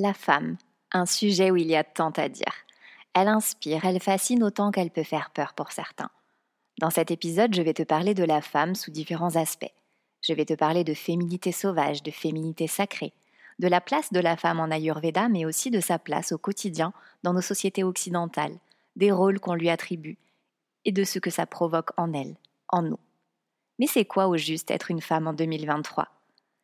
La femme, un sujet où il y a tant à dire. Elle inspire, elle fascine autant qu'elle peut faire peur pour certains. Dans cet épisode, je vais te parler de la femme sous différents aspects. Je vais te parler de féminité sauvage, de féminité sacrée, de la place de la femme en Ayurveda, mais aussi de sa place au quotidien dans nos sociétés occidentales, des rôles qu'on lui attribue et de ce que ça provoque en elle, en nous. Mais c'est quoi au juste être une femme en 2023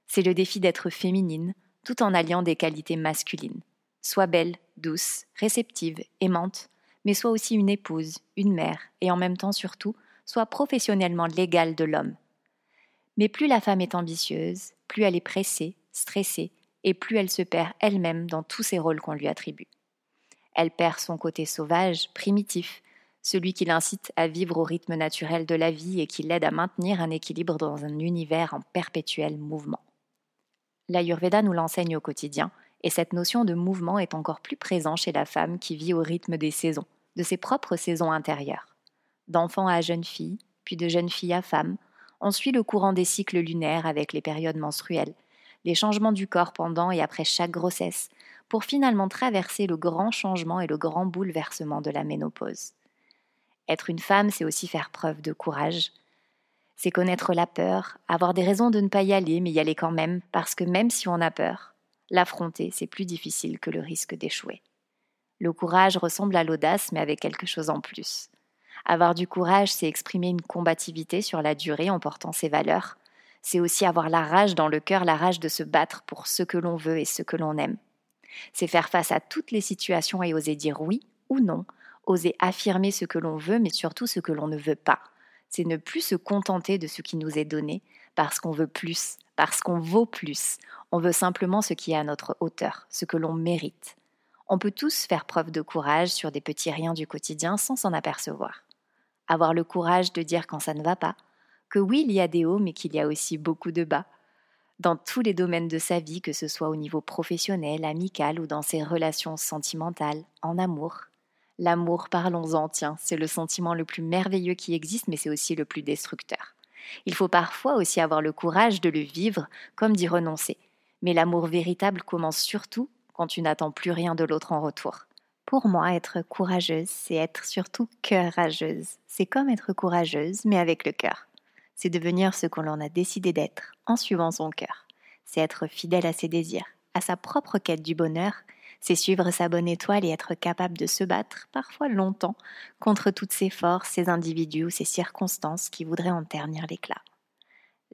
C'est le défi d'être féminine, tout en alliant des qualités masculines. Sois belle, douce, réceptive, aimante, mais sois aussi une épouse, une mère, et en même temps surtout, sois professionnellement l'égale de l'homme. Mais plus la femme est ambitieuse, plus elle est pressée, stressée, et plus elle se perd elle-même dans tous ces rôles qu'on lui attribue. Elle perd son côté sauvage, primitif, celui qui l'incite à vivre au rythme naturel de la vie et qui l'aide à maintenir un équilibre dans un univers en perpétuel mouvement. L'Ayurveda nous l'enseigne au quotidien, et cette notion de mouvement est encore plus présente chez la femme qui vit au rythme des saisons, de ses propres saisons intérieures. D'enfant à jeune fille, puis de jeune fille à femme, on suit le courant des cycles lunaires avec les périodes menstruelles, les changements du corps pendant et après chaque grossesse, pour finalement traverser le grand changement et le grand bouleversement de la ménopause. Être une femme, c'est aussi faire preuve de courage, c'est connaître la peur, avoir des raisons de ne pas y aller, mais y aller quand même, parce que même si on a peur, l'affronter, c'est plus difficile que le risque d'échouer. Le courage ressemble à l'audace, mais avec quelque chose en plus. Avoir du courage, c'est exprimer une combativité sur la durée en portant ses valeurs. C'est aussi avoir la rage dans le cœur, la rage de se battre pour ce que l'on veut et ce que l'on aime. C'est faire face à toutes les situations et oser dire oui ou non, oser affirmer ce que l'on veut, mais surtout ce que l'on ne veut pas c'est ne plus se contenter de ce qui nous est donné, parce qu'on veut plus, parce qu'on vaut plus. On veut simplement ce qui est à notre hauteur, ce que l'on mérite. On peut tous faire preuve de courage sur des petits riens du quotidien sans s'en apercevoir. Avoir le courage de dire quand ça ne va pas, que oui, il y a des hauts, mais qu'il y a aussi beaucoup de bas. Dans tous les domaines de sa vie, que ce soit au niveau professionnel, amical ou dans ses relations sentimentales, en amour, L'amour, parlons-en, tiens, c'est le sentiment le plus merveilleux qui existe, mais c'est aussi le plus destructeur. Il faut parfois aussi avoir le courage de le vivre, comme d'y renoncer. Mais l'amour véritable commence surtout quand tu n'attends plus rien de l'autre en retour. Pour moi, être courageuse, c'est être surtout courageuse. C'est comme être courageuse, mais avec le cœur. C'est devenir ce qu'on en a décidé d'être, en suivant son cœur. C'est être fidèle à ses désirs, à sa propre quête du bonheur, c'est suivre sa bonne étoile et être capable de se battre, parfois longtemps, contre toutes ces forces, ces individus ou ces circonstances qui voudraient en ternir l'éclat.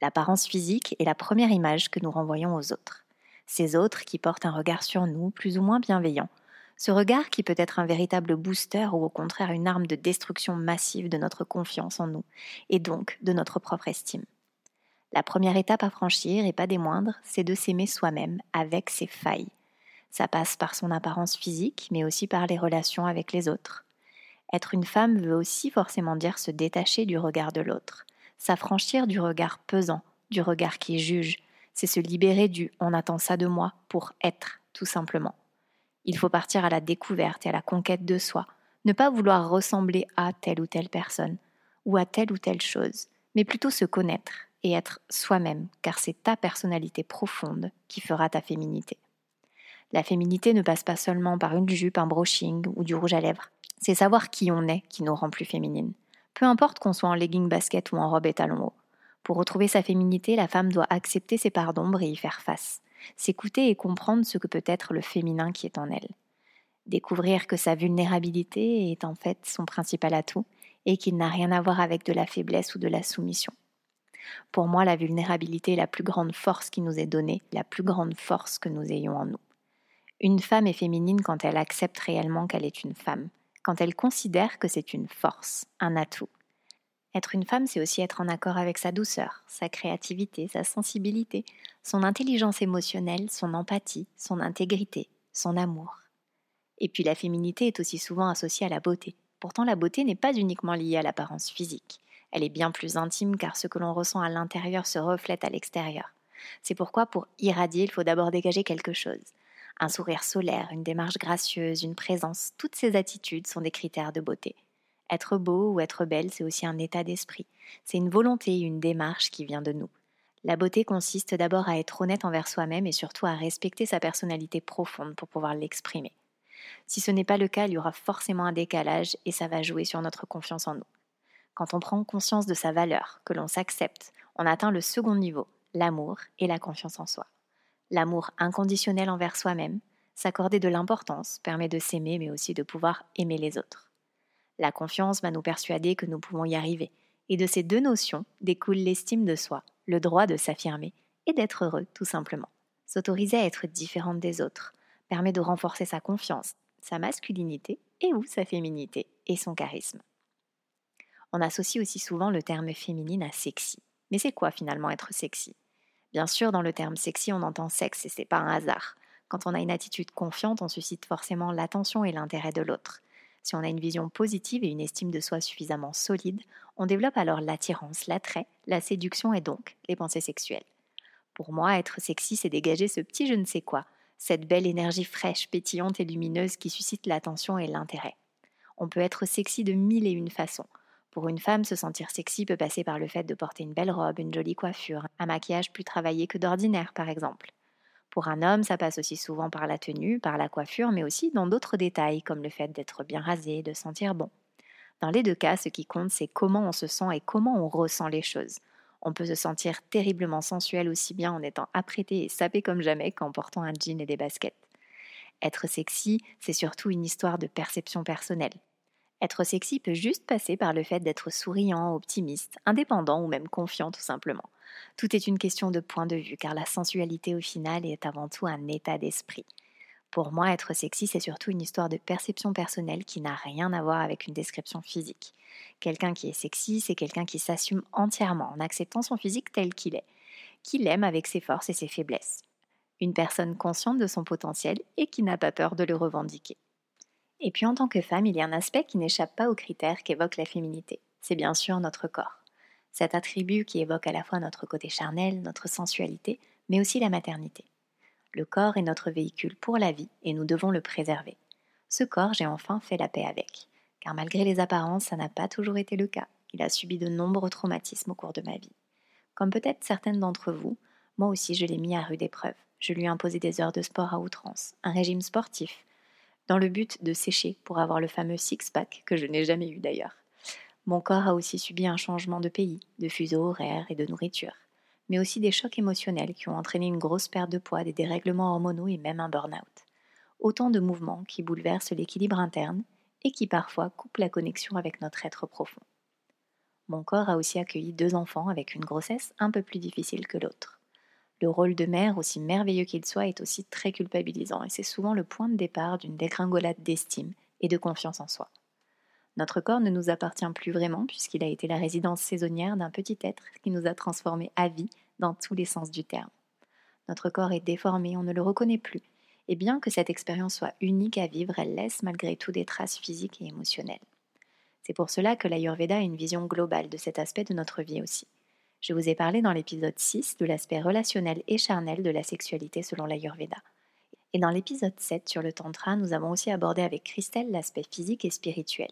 L'apparence physique est la première image que nous renvoyons aux autres. Ces autres qui portent un regard sur nous plus ou moins bienveillant. Ce regard qui peut être un véritable booster ou au contraire une arme de destruction massive de notre confiance en nous et donc de notre propre estime. La première étape à franchir, et pas des moindres, c'est de s'aimer soi-même avec ses failles, ça passe par son apparence physique, mais aussi par les relations avec les autres. Être une femme veut aussi forcément dire se détacher du regard de l'autre, s'affranchir du regard pesant, du regard qui juge, c'est se libérer du on attend ça de moi pour être, tout simplement. Il faut partir à la découverte et à la conquête de soi, ne pas vouloir ressembler à telle ou telle personne, ou à telle ou telle chose, mais plutôt se connaître et être soi-même, car c'est ta personnalité profonde qui fera ta féminité. La féminité ne passe pas seulement par une jupe, un brushing ou du rouge à lèvres. C'est savoir qui on est qui nous rend plus féminines. Peu importe qu'on soit en legging basket ou en robe et talons hauts. Pour retrouver sa féminité, la femme doit accepter ses parts d'ombre et y faire face. S'écouter et comprendre ce que peut être le féminin qui est en elle. Découvrir que sa vulnérabilité est en fait son principal atout et qu'il n'a rien à voir avec de la faiblesse ou de la soumission. Pour moi, la vulnérabilité est la plus grande force qui nous est donnée, la plus grande force que nous ayons en nous. Une femme est féminine quand elle accepte réellement qu'elle est une femme, quand elle considère que c'est une force, un atout. Être une femme, c'est aussi être en accord avec sa douceur, sa créativité, sa sensibilité, son intelligence émotionnelle, son empathie, son intégrité, son amour. Et puis la féminité est aussi souvent associée à la beauté. Pourtant la beauté n'est pas uniquement liée à l'apparence physique. Elle est bien plus intime car ce que l'on ressent à l'intérieur se reflète à l'extérieur. C'est pourquoi pour irradier, il faut d'abord dégager quelque chose. Un sourire solaire, une démarche gracieuse, une présence, toutes ces attitudes sont des critères de beauté. Être beau ou être belle, c'est aussi un état d'esprit. C'est une volonté, une démarche qui vient de nous. La beauté consiste d'abord à être honnête envers soi-même et surtout à respecter sa personnalité profonde pour pouvoir l'exprimer. Si ce n'est pas le cas, il y aura forcément un décalage et ça va jouer sur notre confiance en nous. Quand on prend conscience de sa valeur, que l'on s'accepte, on atteint le second niveau, l'amour et la confiance en soi. L'amour inconditionnel envers soi-même, s'accorder de l'importance, permet de s'aimer mais aussi de pouvoir aimer les autres. La confiance va nous persuader que nous pouvons y arriver, et de ces deux notions découle l'estime de soi, le droit de s'affirmer et d'être heureux tout simplement. S'autoriser à être différente des autres permet de renforcer sa confiance, sa masculinité et ou sa féminité et son charisme. On associe aussi souvent le terme féminine à sexy. Mais c'est quoi finalement être sexy? Bien sûr, dans le terme sexy, on entend sexe et c'est pas un hasard. Quand on a une attitude confiante, on suscite forcément l'attention et l'intérêt de l'autre. Si on a une vision positive et une estime de soi suffisamment solide, on développe alors l'attirance, l'attrait, la séduction et donc les pensées sexuelles. Pour moi, être sexy, c'est dégager ce petit je ne sais quoi, cette belle énergie fraîche, pétillante et lumineuse qui suscite l'attention et l'intérêt. On peut être sexy de mille et une façons. Pour une femme, se sentir sexy peut passer par le fait de porter une belle robe, une jolie coiffure, un maquillage plus travaillé que d'ordinaire par exemple. Pour un homme, ça passe aussi souvent par la tenue, par la coiffure, mais aussi dans d'autres détails, comme le fait d'être bien rasé, de sentir bon. Dans les deux cas, ce qui compte, c'est comment on se sent et comment on ressent les choses. On peut se sentir terriblement sensuel aussi bien en étant apprêté et sapé comme jamais qu'en portant un jean et des baskets. Être sexy, c'est surtout une histoire de perception personnelle. Être sexy peut juste passer par le fait d'être souriant, optimiste, indépendant ou même confiant tout simplement. Tout est une question de point de vue, car la sensualité au final est avant tout un état d'esprit. Pour moi, être sexy, c'est surtout une histoire de perception personnelle qui n'a rien à voir avec une description physique. Quelqu'un qui est sexy, c'est quelqu'un qui s'assume entièrement en acceptant son physique tel qu'il est, qui l'aime avec ses forces et ses faiblesses. Une personne consciente de son potentiel et qui n'a pas peur de le revendiquer. Et puis en tant que femme, il y a un aspect qui n'échappe pas aux critères qu'évoque la féminité. C'est bien sûr notre corps cet attribut qui évoque à la fois notre côté charnel, notre sensualité, mais aussi la maternité. Le corps est notre véhicule pour la vie et nous devons le préserver. Ce corps, j'ai enfin fait la paix avec, car malgré les apparences, ça n'a pas toujours été le cas. Il a subi de nombreux traumatismes au cours de ma vie. Comme peut-être certaines d'entre vous, moi aussi je l'ai mis à rude épreuve. Je lui ai imposé des heures de sport à outrance, un régime sportif, dans le but de sécher pour avoir le fameux six-pack que je n'ai jamais eu d'ailleurs. Mon corps a aussi subi un changement de pays, de fuseau horaire et de nourriture, mais aussi des chocs émotionnels qui ont entraîné une grosse perte de poids, des dérèglements hormonaux et même un burn-out. Autant de mouvements qui bouleversent l'équilibre interne et qui parfois coupent la connexion avec notre être profond. Mon corps a aussi accueilli deux enfants avec une grossesse un peu plus difficile que l'autre. Le rôle de mère, aussi merveilleux qu'il soit, est aussi très culpabilisant et c'est souvent le point de départ d'une dégringolade d'estime et de confiance en soi. Notre corps ne nous appartient plus vraiment puisqu'il a été la résidence saisonnière d'un petit être qui nous a transformés à vie dans tous les sens du terme. Notre corps est déformé, on ne le reconnaît plus, et bien que cette expérience soit unique à vivre, elle laisse malgré tout des traces physiques et émotionnelles. C'est pour cela que l'Ayurveda a une vision globale de cet aspect de notre vie aussi. Je vous ai parlé dans l'épisode 6 de l'aspect relationnel et charnel de la sexualité selon l'Ayurveda. Et dans l'épisode 7 sur le Tantra, nous avons aussi abordé avec Christelle l'aspect physique et spirituel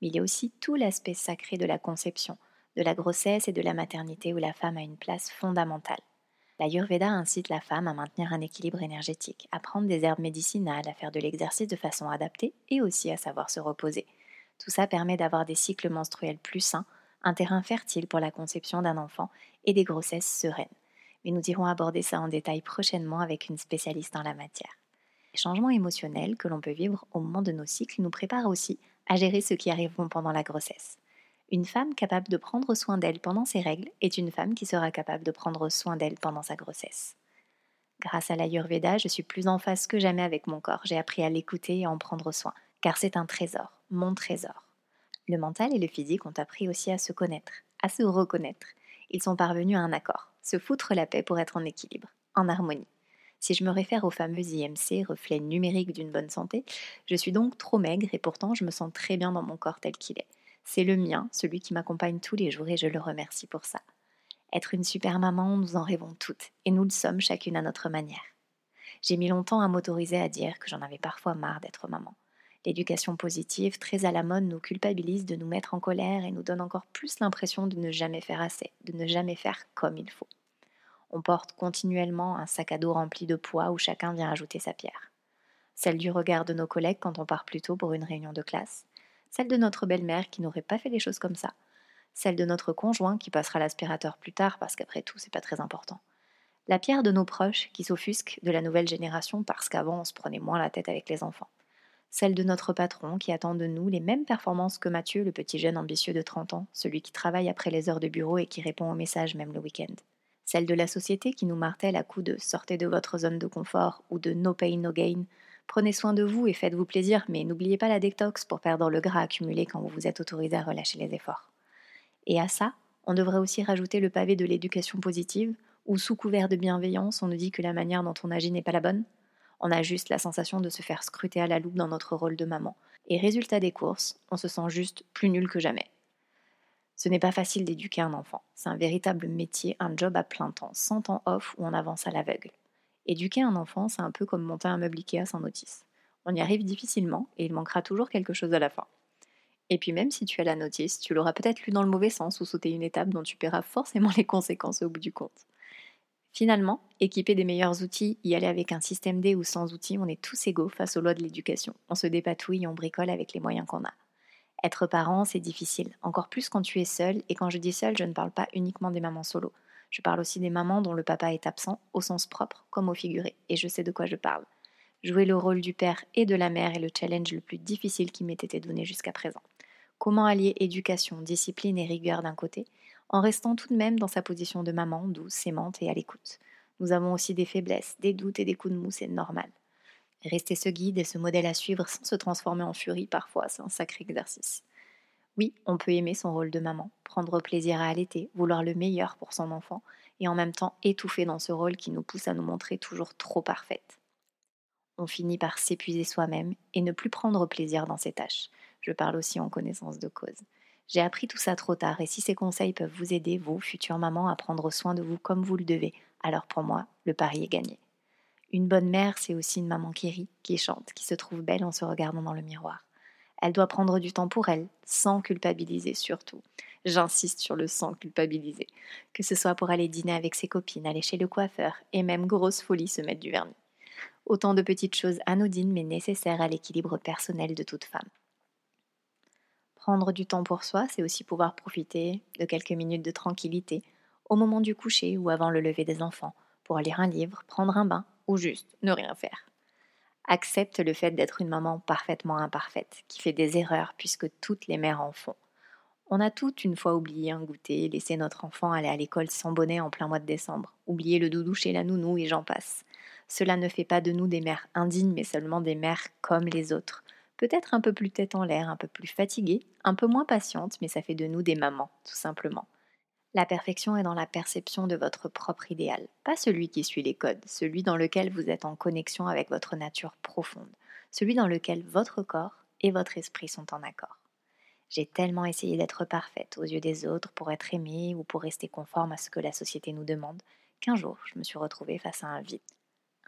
mais il y a aussi tout l'aspect sacré de la conception, de la grossesse et de la maternité où la femme a une place fondamentale. L'Ayurveda incite la femme à maintenir un équilibre énergétique, à prendre des herbes médicinales, à faire de l'exercice de façon adaptée et aussi à savoir se reposer. Tout ça permet d'avoir des cycles menstruels plus sains, un terrain fertile pour la conception d'un enfant et des grossesses sereines. Mais nous irons aborder ça en détail prochainement avec une spécialiste en la matière. Les changements émotionnels que l'on peut vivre au moment de nos cycles nous préparent aussi à gérer ce qui arriveront pendant la grossesse. Une femme capable de prendre soin d'elle pendant ses règles est une femme qui sera capable de prendre soin d'elle pendant sa grossesse. Grâce à l'Ayurveda, je suis plus en phase que jamais avec mon corps. J'ai appris à l'écouter et à en prendre soin, car c'est un trésor, mon trésor. Le mental et le physique ont appris aussi à se connaître, à se reconnaître. Ils sont parvenus à un accord, se foutre la paix pour être en équilibre, en harmonie. Si je me réfère au fameux IMC, reflet numérique d'une bonne santé, je suis donc trop maigre et pourtant je me sens très bien dans mon corps tel qu'il est. C'est le mien, celui qui m'accompagne tous les jours et je le remercie pour ça. Être une super maman, nous en rêvons toutes, et nous le sommes chacune à notre manière. J'ai mis longtemps à m'autoriser à dire que j'en avais parfois marre d'être maman. L'éducation positive, très à la mode, nous culpabilise de nous mettre en colère et nous donne encore plus l'impression de ne jamais faire assez, de ne jamais faire comme il faut. On porte continuellement un sac à dos rempli de poids où chacun vient ajouter sa pierre. Celle du regard de nos collègues quand on part plus tôt pour une réunion de classe, celle de notre belle-mère qui n'aurait pas fait les choses comme ça, celle de notre conjoint qui passera l'aspirateur plus tard parce qu'après tout c'est pas très important. La pierre de nos proches qui s'offusquent de la nouvelle génération parce qu'avant on se prenait moins la tête avec les enfants celle de notre patron qui attend de nous les mêmes performances que Mathieu, le petit jeune ambitieux de 30 ans, celui qui travaille après les heures de bureau et qui répond aux messages même le week-end. Celle de la société qui nous martèle à coups de sortez de votre zone de confort ou de no pain, no gain. Prenez soin de vous et faites-vous plaisir, mais n'oubliez pas la détox pour perdre le gras accumulé quand vous vous êtes autorisé à relâcher les efforts. Et à ça, on devrait aussi rajouter le pavé de l'éducation positive, où sous couvert de bienveillance, on nous dit que la manière dont on agit n'est pas la bonne, on a juste la sensation de se faire scruter à la loupe dans notre rôle de maman. Et résultat des courses, on se sent juste plus nul que jamais. Ce n'est pas facile d'éduquer un enfant. C'est un véritable métier, un job à plein temps, sans temps off où on avance à l'aveugle. Éduquer un enfant, c'est un peu comme monter un meuble Ikea sans notice. On y arrive difficilement et il manquera toujours quelque chose à la fin. Et puis même si tu as la notice, tu l'auras peut-être lu dans le mauvais sens ou sauté une étape dont tu paieras forcément les conséquences au bout du compte. Finalement, équiper des meilleurs outils, y aller avec un système D ou sans outils, on est tous égaux face aux lois de l'éducation. On se dépatouille, on bricole avec les moyens qu'on a. Être parent, c'est difficile, encore plus quand tu es seul, et quand je dis seul, je ne parle pas uniquement des mamans solo. Je parle aussi des mamans dont le papa est absent, au sens propre comme au figuré, et je sais de quoi je parle. Jouer le rôle du père et de la mère est le challenge le plus difficile qui m'ait été donné jusqu'à présent. Comment allier éducation, discipline et rigueur d'un côté, en restant tout de même dans sa position de maman, douce, aimante et à l'écoute. Nous avons aussi des faiblesses, des doutes et des coups de mou, c'est normal. Rester ce guide et ce modèle à suivre sans se transformer en furie, parfois, c'est un sacré exercice. Oui, on peut aimer son rôle de maman, prendre plaisir à allaiter, vouloir le meilleur pour son enfant, et en même temps étouffer dans ce rôle qui nous pousse à nous montrer toujours trop parfaite. On finit par s'épuiser soi-même et ne plus prendre plaisir dans ses tâches. Je parle aussi en connaissance de cause. J'ai appris tout ça trop tard et si ces conseils peuvent vous aider, vous, future maman, à prendre soin de vous comme vous le devez, alors pour moi, le pari est gagné. Une bonne mère, c'est aussi une maman qui rit, qui chante, qui se trouve belle en se regardant dans le miroir. Elle doit prendre du temps pour elle, sans culpabiliser surtout. J'insiste sur le sans culpabiliser. Que ce soit pour aller dîner avec ses copines, aller chez le coiffeur, et même grosse folie se mettre du vernis. Autant de petites choses anodines mais nécessaires à l'équilibre personnel de toute femme. Prendre du temps pour soi, c'est aussi pouvoir profiter de quelques minutes de tranquillité au moment du coucher ou avant le lever des enfants, pour lire un livre, prendre un bain ou juste ne rien faire. Accepte le fait d'être une maman parfaitement imparfaite, qui fait des erreurs puisque toutes les mères en font. On a toutes une fois oublié un goûter, laissé notre enfant aller à l'école sans bonnet en plein mois de décembre, oublié le doudou chez la nounou et j'en passe. Cela ne fait pas de nous des mères indignes, mais seulement des mères comme les autres, peut-être un peu plus tête en l'air, un peu plus fatiguée, un peu moins patiente, mais ça fait de nous des mamans, tout simplement. La perfection est dans la perception de votre propre idéal, pas celui qui suit les codes, celui dans lequel vous êtes en connexion avec votre nature profonde, celui dans lequel votre corps et votre esprit sont en accord. J'ai tellement essayé d'être parfaite aux yeux des autres pour être aimée ou pour rester conforme à ce que la société nous demande, qu'un jour je me suis retrouvée face à un vide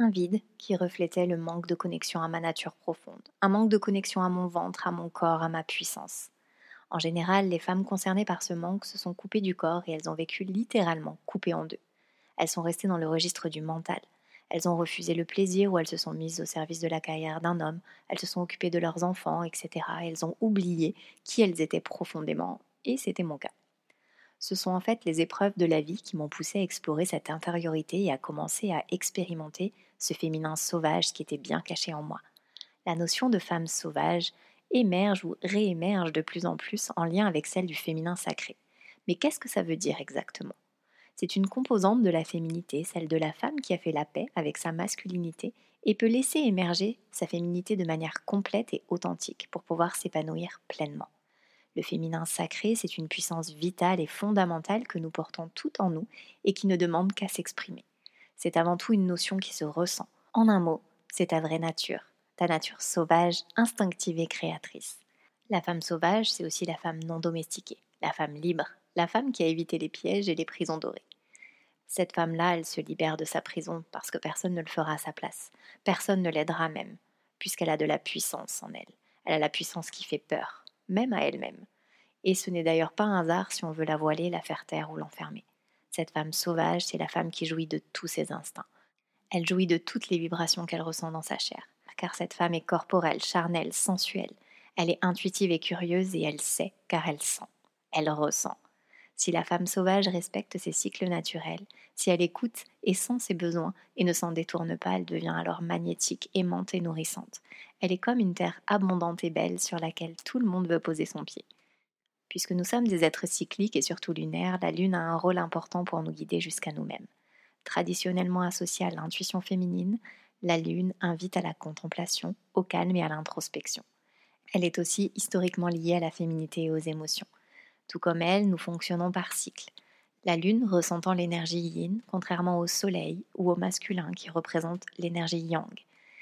un vide qui reflétait le manque de connexion à ma nature profonde, un manque de connexion à mon ventre, à mon corps, à ma puissance. En général, les femmes concernées par ce manque se sont coupées du corps et elles ont vécu littéralement coupées en deux. Elles sont restées dans le registre du mental. Elles ont refusé le plaisir ou elles se sont mises au service de la carrière d'un homme, elles se sont occupées de leurs enfants, etc. Elles ont oublié qui elles étaient profondément, et c'était mon cas. Ce sont en fait les épreuves de la vie qui m'ont poussé à explorer cette infériorité et à commencer à expérimenter ce féminin sauvage qui était bien caché en moi. La notion de femme sauvage émerge ou réémerge de plus en plus en lien avec celle du féminin sacré. Mais qu'est-ce que ça veut dire exactement? C'est une composante de la féminité, celle de la femme qui a fait la paix avec sa masculinité et peut laisser émerger sa féminité de manière complète et authentique pour pouvoir s'épanouir pleinement. Le féminin sacré, c'est une puissance vitale et fondamentale que nous portons tout en nous et qui ne demande qu'à s'exprimer. C'est avant tout une notion qui se ressent. En un mot, c'est ta vraie nature, ta nature sauvage, instinctive et créatrice. La femme sauvage, c'est aussi la femme non domestiquée, la femme libre, la femme qui a évité les pièges et les prisons dorées. Cette femme-là, elle se libère de sa prison parce que personne ne le fera à sa place. Personne ne l'aidera même, puisqu'elle a de la puissance en elle. Elle a la puissance qui fait peur, même à elle-même. Et ce n'est d'ailleurs pas un hasard si on veut la voiler, la faire taire ou l'enfermer. Cette femme sauvage, c'est la femme qui jouit de tous ses instincts. Elle jouit de toutes les vibrations qu'elle ressent dans sa chair, car cette femme est corporelle, charnelle, sensuelle. Elle est intuitive et curieuse et elle sait, car elle sent. Elle ressent. Si la femme sauvage respecte ses cycles naturels, si elle écoute et sent ses besoins et ne s'en détourne pas, elle devient alors magnétique, aimante et nourrissante. Elle est comme une terre abondante et belle sur laquelle tout le monde veut poser son pied. Puisque nous sommes des êtres cycliques et surtout lunaires, la Lune a un rôle important pour nous guider jusqu'à nous-mêmes. Traditionnellement associée à l'intuition féminine, la Lune invite à la contemplation, au calme et à l'introspection. Elle est aussi historiquement liée à la féminité et aux émotions. Tout comme elle, nous fonctionnons par cycle. La Lune ressentant l'énergie yin, contrairement au Soleil ou au masculin qui représente l'énergie yang.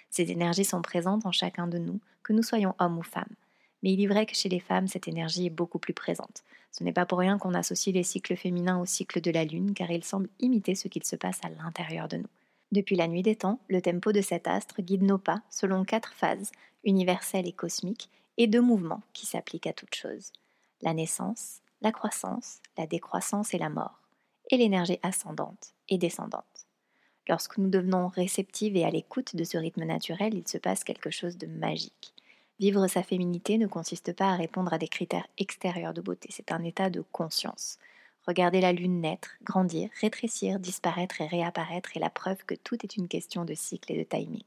Ces énergies sont présentes en chacun de nous, que nous soyons hommes ou femmes. Mais il est vrai que chez les femmes, cette énergie est beaucoup plus présente. Ce n'est pas pour rien qu'on associe les cycles féminins au cycle de la Lune, car ils semblent imiter ce qu'il se passe à l'intérieur de nous. Depuis la nuit des temps, le tempo de cet astre guide nos pas selon quatre phases, universelles et cosmiques, et deux mouvements qui s'appliquent à toute chose la naissance, la croissance, la décroissance et la mort, et l'énergie ascendante et descendante. Lorsque nous devenons réceptives et à l'écoute de ce rythme naturel, il se passe quelque chose de magique. Vivre sa féminité ne consiste pas à répondre à des critères extérieurs de beauté, c'est un état de conscience. Regarder la lune naître, grandir, rétrécir, disparaître et réapparaître est la preuve que tout est une question de cycle et de timing.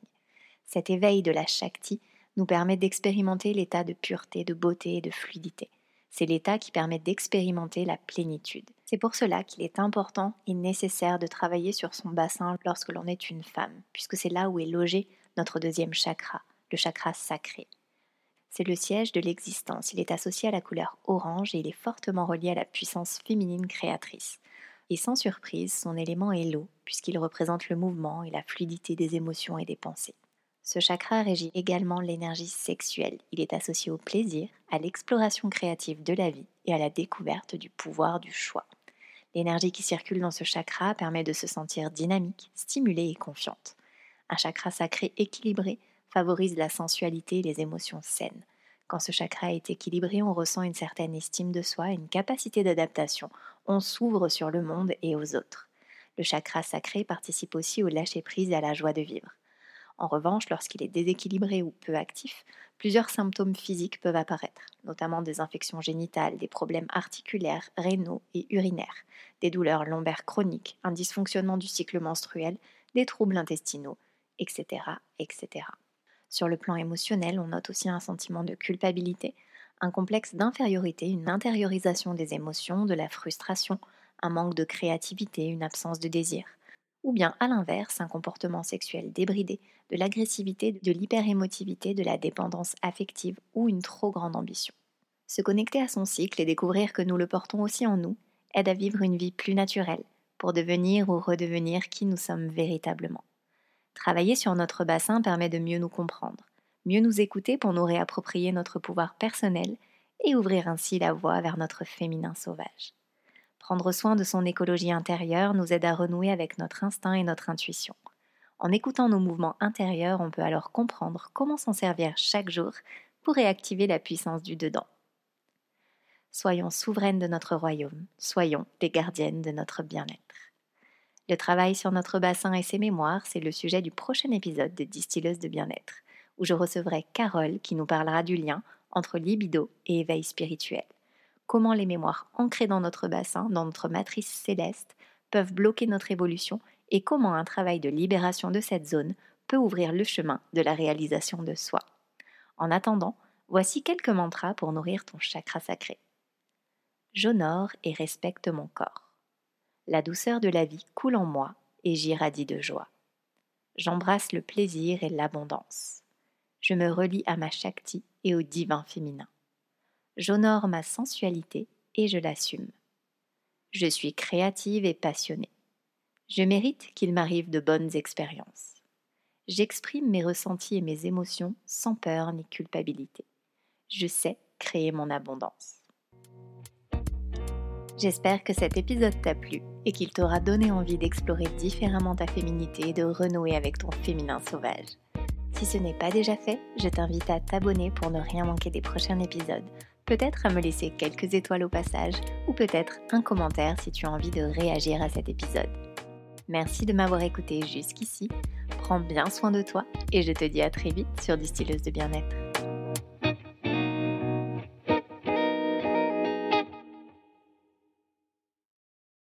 Cet éveil de la Shakti nous permet d'expérimenter l'état de pureté, de beauté et de fluidité. C'est l'état qui permet d'expérimenter la plénitude. C'est pour cela qu'il est important et nécessaire de travailler sur son bassin lorsque l'on est une femme, puisque c'est là où est logé notre deuxième chakra, le chakra sacré. C'est le siège de l'existence. Il est associé à la couleur orange et il est fortement relié à la puissance féminine créatrice. Et sans surprise, son élément est l'eau, puisqu'il représente le mouvement et la fluidité des émotions et des pensées. Ce chakra régit également l'énergie sexuelle. Il est associé au plaisir, à l'exploration créative de la vie et à la découverte du pouvoir du choix. L'énergie qui circule dans ce chakra permet de se sentir dynamique, stimulée et confiante. Un chakra sacré équilibré favorise la sensualité et les émotions saines. Quand ce chakra est équilibré, on ressent une certaine estime de soi, une capacité d'adaptation. On s'ouvre sur le monde et aux autres. Le chakra sacré participe aussi au lâcher-prise et à la joie de vivre. En revanche, lorsqu'il est déséquilibré ou peu actif, plusieurs symptômes physiques peuvent apparaître, notamment des infections génitales, des problèmes articulaires, rénaux et urinaires, des douleurs lombaires chroniques, un dysfonctionnement du cycle menstruel, des troubles intestinaux, etc., etc. Sur le plan émotionnel, on note aussi un sentiment de culpabilité, un complexe d'infériorité, une intériorisation des émotions, de la frustration, un manque de créativité, une absence de désir ou bien à l'inverse un comportement sexuel débridé, de l'agressivité, de l'hyperémotivité, de la dépendance affective ou une trop grande ambition. Se connecter à son cycle et découvrir que nous le portons aussi en nous aide à vivre une vie plus naturelle pour devenir ou redevenir qui nous sommes véritablement. Travailler sur notre bassin permet de mieux nous comprendre, mieux nous écouter pour nous réapproprier notre pouvoir personnel et ouvrir ainsi la voie vers notre féminin sauvage. Prendre soin de son écologie intérieure nous aide à renouer avec notre instinct et notre intuition. En écoutant nos mouvements intérieurs, on peut alors comprendre comment s'en servir chaque jour pour réactiver la puissance du dedans. Soyons souveraines de notre royaume, soyons les gardiennes de notre bien-être. Le travail sur notre bassin et ses mémoires, c'est le sujet du prochain épisode de Distilleuse de bien-être, où je recevrai Carole qui nous parlera du lien entre libido et éveil spirituel comment les mémoires ancrées dans notre bassin, dans notre matrice céleste, peuvent bloquer notre évolution et comment un travail de libération de cette zone peut ouvrir le chemin de la réalisation de soi. En attendant, voici quelques mantras pour nourrir ton chakra sacré. J'honore et respecte mon corps. La douceur de la vie coule en moi et j'irradie de joie. J'embrasse le plaisir et l'abondance. Je me relie à ma Shakti et au divin féminin. J'honore ma sensualité et je l'assume. Je suis créative et passionnée. Je mérite qu'il m'arrive de bonnes expériences. J'exprime mes ressentis et mes émotions sans peur ni culpabilité. Je sais créer mon abondance. J'espère que cet épisode t'a plu et qu'il t'aura donné envie d'explorer différemment ta féminité et de renouer avec ton féminin sauvage. Si ce n'est pas déjà fait, je t'invite à t'abonner pour ne rien manquer des prochains épisodes, peut-être à me laisser quelques étoiles au passage ou peut-être un commentaire si tu as envie de réagir à cet épisode. Merci de m'avoir écouté jusqu'ici, prends bien soin de toi et je te dis à très vite sur Distilleuse de bien-être.